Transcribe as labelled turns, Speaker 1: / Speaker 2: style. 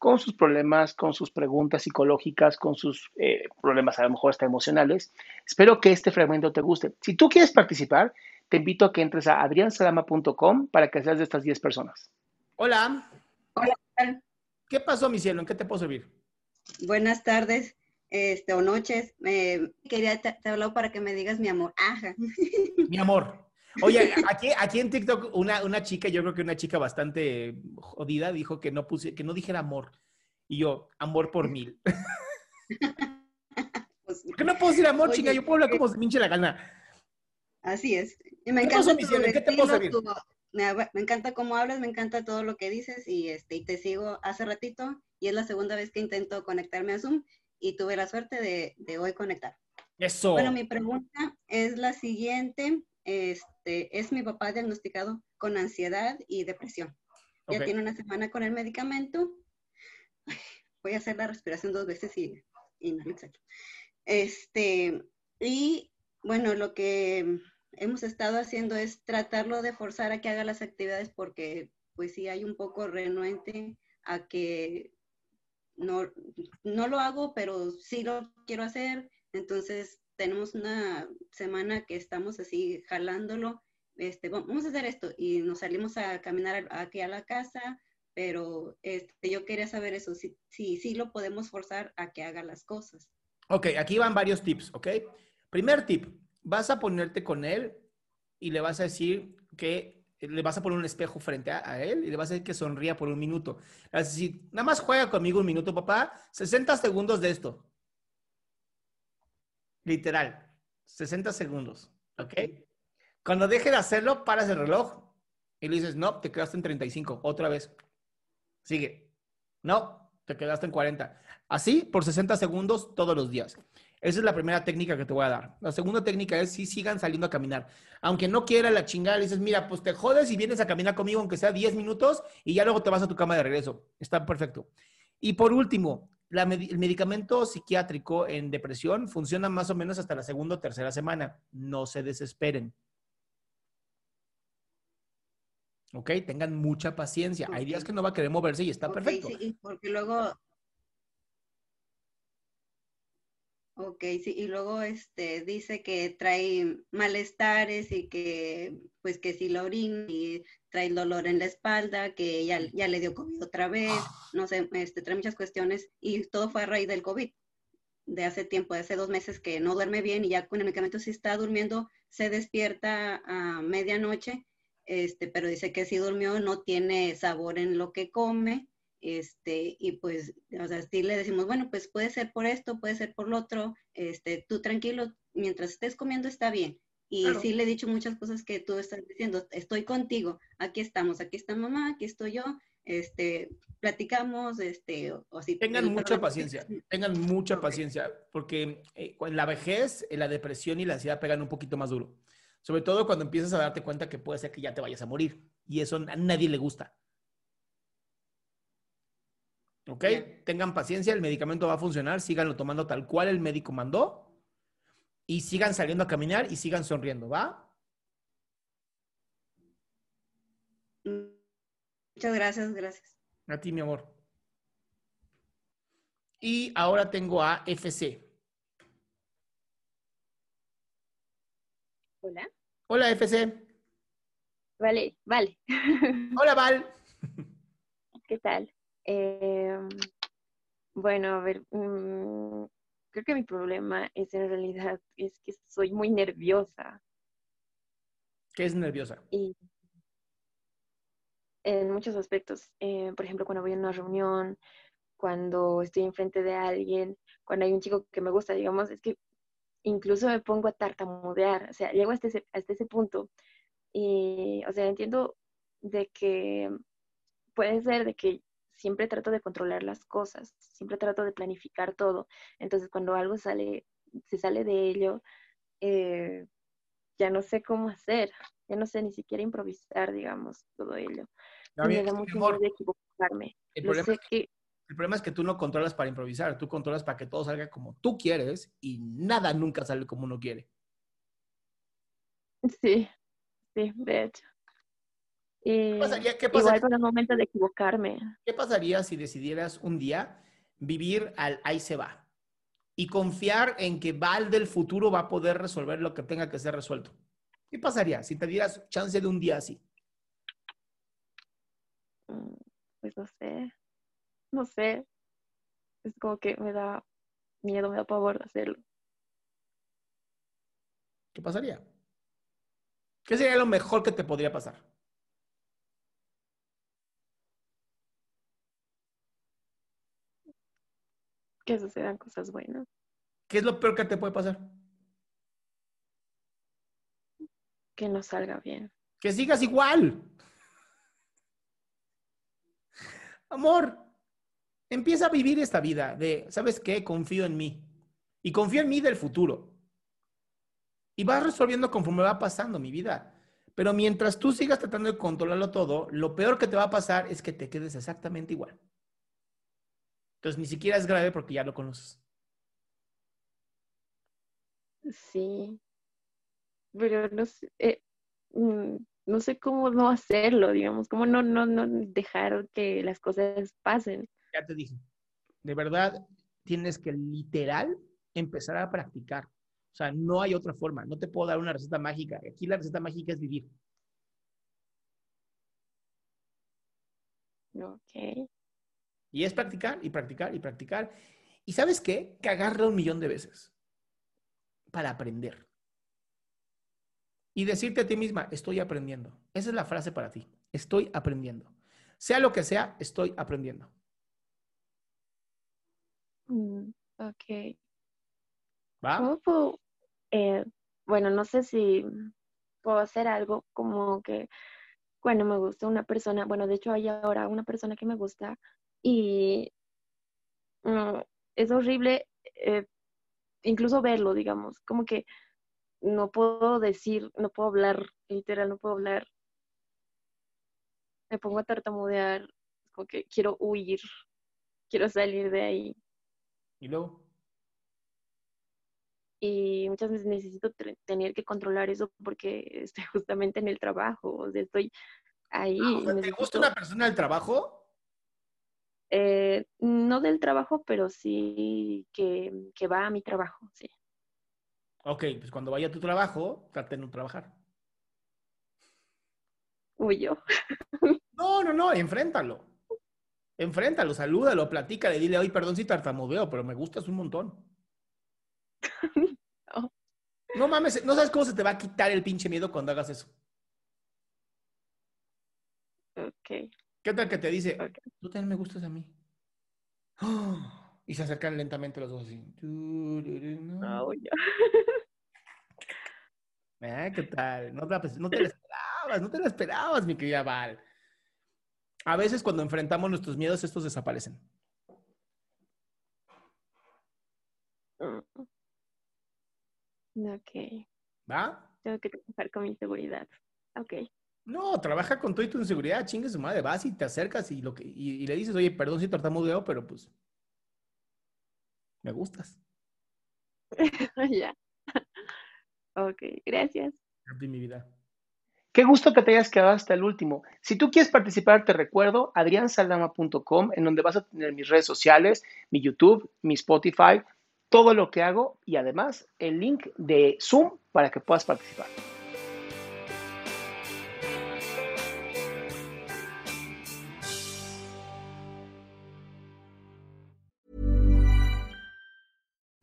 Speaker 1: con sus problemas, con sus preguntas psicológicas, con sus eh, problemas a lo mejor hasta emocionales. Espero que este fragmento te guste. Si tú quieres participar, te invito a que entres a adriansalama.com para que seas de estas 10 personas. Hola.
Speaker 2: Hola.
Speaker 1: ¿Qué pasó, mi cielo? ¿En qué te puedo servir?
Speaker 2: Buenas tardes este, o noches. Eh, quería te, te hablado para que me digas mi amor. Ajá.
Speaker 1: Mi amor. Oye, aquí, aquí en TikTok una, una chica, yo creo que una chica bastante jodida, dijo que no, puse, que no dijera amor. Y yo, amor por mil. ¿Por qué no puedo decir amor,
Speaker 2: Oye,
Speaker 1: chica? Yo puedo hablar
Speaker 2: ¿qué?
Speaker 1: como se pinche la gana.
Speaker 2: Así es. Y me
Speaker 1: ¿Qué
Speaker 2: encanta tu
Speaker 1: qué te puedo
Speaker 2: tu- me encanta cómo hablas, me encanta todo lo que dices y, este, y te sigo hace ratito y es la segunda vez que intento conectarme a Zoom y tuve la suerte de, de hoy conectar.
Speaker 1: Eso.
Speaker 2: Bueno, mi pregunta es la siguiente. Este, es mi papá diagnosticado con ansiedad y depresión. Ya
Speaker 1: Ok.
Speaker 2: tiene una semana con el medicamento. Ay, Voy a hacer la respiración dos veces y, y no lo exhalo. Este, y bueno, lo que hemos estado haciendo es tratarlo de forzar a que haga las actividades porque pues sí hay un poco renuente a que no, no lo hago, pero sí lo quiero hacer. Entonces tenemos una semana que estamos así jalándolo. Este, "Va- vamos a hacer esto y nos salimos a caminar aquí a la casa, pero este, yo quería saber eso, si, si, si lo podemos forzar a que haga las cosas.
Speaker 1: Ok, aquí van varios tips, ¿ok? Primer tip, vas a ponerte con él y le vas a decir que le vas a poner un espejo frente a, a él y le vas a decir que sonría por un minuto. Le vas a decir, nada más juega conmigo un minuto, papá, 60 segundos de esto. Literal, 60 segundos, ¿ok? Cuando deje de hacerlo, paras el reloj y le dices, no, te quedaste en 35, otra vez. Sigue. No, te quedaste en 40. Así por 60 segundos todos los días. Esa es la primera técnica que te voy a dar. La segunda técnica es si sigan saliendo a caminar. Aunque no quiera la chingada, le dices, mira, pues te jodes y vienes a caminar conmigo aunque sea 10 minutos y ya luego te vas a tu cama de regreso. Está perfecto. Y por último, la el medicamento psiquiátrico en depresión funciona más o menos hasta la segunda o tercera semana. No se desesperen. ¿Ok? Tengan mucha paciencia. Hay días que no va a querer moverse y está perfecto.
Speaker 2: sí, porque luego... Ok, sí, y luego este, dice que trae malestares y que, pues que si la orina y trae dolor en la espalda, que ya, ya le dio COVID otra vez, no sé, este, trae muchas cuestiones y todo fue a raíz del COVID, de hace tiempo, de hace dos meses que no duerme bien y ya con el medicamento sí está durmiendo, se despierta a medianoche, este, pero dice que si durmió no tiene sabor en lo que come, este, y pues, o sea, sí le decimos, bueno, pues puede ser por esto, puede ser por lo otro, este, tú tranquilo, mientras estés comiendo está bien. Y
Speaker 1: Claro.
Speaker 2: sí le he dicho muchas cosas que tú estás diciendo, estoy contigo, aquí estamos, aquí está mamá, aquí estoy yo, este, platicamos, este, o, o si
Speaker 1: Tengan mucha paciencia, tengan mucha paciencia, porque eh, en la vejez, eh, la depresión y la ansiedad pegan un poquito más duro. Sobre todo cuando empiezas a darte cuenta que puede ser que ya te vayas a morir. Y eso a nadie le gusta. ¿Ok?
Speaker 2: Bien.
Speaker 1: Tengan paciencia, el medicamento va a funcionar, síganlo tomando tal cual el médico mandó y sigan saliendo a caminar y sigan sonriendo, ¿va?
Speaker 2: Muchas gracias, gracias.
Speaker 1: A ti, mi amor. Y ahora tengo a FC.
Speaker 3: Hola.
Speaker 1: Hola, FC.
Speaker 3: Vale, vale.
Speaker 1: Hola, Val.
Speaker 3: ¿Qué tal? Eh, bueno, a ver, mm, creo que mi problema es en realidad es que soy muy nerviosa
Speaker 1: ¿Qué es nerviosa?
Speaker 3: y en muchos aspectos. Eh, por ejemplo, cuando voy a una reunión, cuando estoy enfrente de alguien, cuando hay un chico que me gusta, digamos, es que incluso me pongo a tartamudear, o sea, llego hasta ese, hasta ese punto. Y, o sea, entiendo de que puede ser de que siempre trato de controlar las cosas, siempre trato de planificar todo. Entonces, cuando algo sale, se sale de ello, eh, ya no sé cómo hacer, ya no sé ni siquiera improvisar, digamos, todo ello.
Speaker 1: Bien,
Speaker 3: me da mucho miedo de equivocarme.
Speaker 1: El problema, es que,
Speaker 3: que,
Speaker 1: el problema es que tú no controlas para improvisar, tú controlas para que todo salga como tú quieres y nada nunca sale como uno quiere.
Speaker 3: sí, sí, de hecho. Y
Speaker 1: pasaría- qué
Speaker 3: igual
Speaker 1: pasaría?
Speaker 3: para el momento de equivocarme.
Speaker 1: ¿Qué pasaría si decidieras un día vivir al ahí se va y confiar en que Val del futuro va a poder resolver lo que tenga que ser resuelto? ¿Qué pasaría si te dieras chance de un día así?
Speaker 3: Mm, Pues no sé, no sé. Es como que me da miedo, me da pavor de hacerlo.
Speaker 1: ¿Qué pasaría? ¿Qué sería lo mejor que te podría pasar?
Speaker 3: Que sucedan cosas buenas.
Speaker 1: ¿Qué es lo peor que te puede pasar?
Speaker 3: Que no salga bien.
Speaker 1: Que sigas igual. Amor, empieza a vivir esta vida de, ¿sabes qué? Confío en mí. Y confío en mí del futuro. Y vas resolviendo conforme va pasando mi vida. Pero mientras tú sigas tratando de controlarlo todo, lo peor que te va a pasar es que te quedes exactamente igual. Entonces ni siquiera es grave porque ya lo conoces.
Speaker 3: Sí. Pero no sé, eh, mm, no sé cómo no hacerlo, digamos, cómo no, no, no dejar que las cosas pasen.
Speaker 1: Ya te dije. De verdad, tienes que literal empezar a practicar. O sea, no hay otra forma. No te puedo dar una receta mágica. Aquí la receta mágica es vivir.
Speaker 3: Ok.
Speaker 1: Y es practicar y practicar y practicar. ¿Y sabes qué? Cagarla un millón de veces para aprender. Y decirte a ti misma, estoy aprendiendo. Esa es la frase para ti. Estoy aprendiendo. Sea lo que sea, estoy aprendiendo.
Speaker 3: Mm, ok.
Speaker 1: ¿Va?
Speaker 3: ¿Cómo puedo, eh, bueno, no sé si puedo hacer algo como que cuando me gusta una persona, bueno, de hecho hay ahora una persona que me gusta y mm, es horrible eh, incluso verlo, digamos, como que no puedo decir, no puedo hablar, literal, no puedo hablar. Me pongo a tartamudear, como que quiero huir, quiero salir de ahí.
Speaker 1: Y luego.
Speaker 3: y muchas veces necesito tener que controlar eso porque estoy justamente en el trabajo, o sea, estoy ahí.
Speaker 1: Ah, o sea, ¿Te
Speaker 3: necesito-
Speaker 1: gusta una persona del trabajo?
Speaker 3: Eh, no del trabajo, pero sí que, que va a mi trabajo, sí.
Speaker 1: Ok, pues cuando vaya a tu trabajo, trate de no trabajar.
Speaker 3: Huyo.
Speaker 1: No, no, no, enfréntalo. Enfréntalo, salúdalo, platícale, dile, oye, perdón si tartamudeo, pero me gustas un montón.
Speaker 3: No.
Speaker 1: No mames, no sabes cómo se te va a quitar el pinche miedo cuando hagas eso.
Speaker 3: Ok.
Speaker 1: ¿Qué tal que te dice, tú también me gustas a mí? Y se acercan lentamente los dos así.
Speaker 3: No,
Speaker 1: No.
Speaker 3: huyo.
Speaker 1: Ah, ¿Qué tal? No te, la, no te la esperabas, no te la esperabas, mi querida Val. A veces cuando enfrentamos nuestros miedos, estos desaparecen.
Speaker 3: Mm. Ok.
Speaker 1: ¿Va?
Speaker 3: Tengo que trabajar con mi seguridad. Ok.
Speaker 1: No, trabaja con todo y tu inseguridad, chingue su madre, vas y te acercas y, lo que, y, y le dices, oye, perdón si tartamudeo, pero pues me gustas.
Speaker 3: ya. ok, gracias.
Speaker 1: De mi vida.
Speaker 4: Qué gusto que te hayas quedado hasta el último. Si tú quieres participar, te recuerdo adriansaldama.com, en donde vas a tener mis redes sociales, mi YouTube, mi Spotify, todo lo que hago y además el link de Zoom para que puedas participar.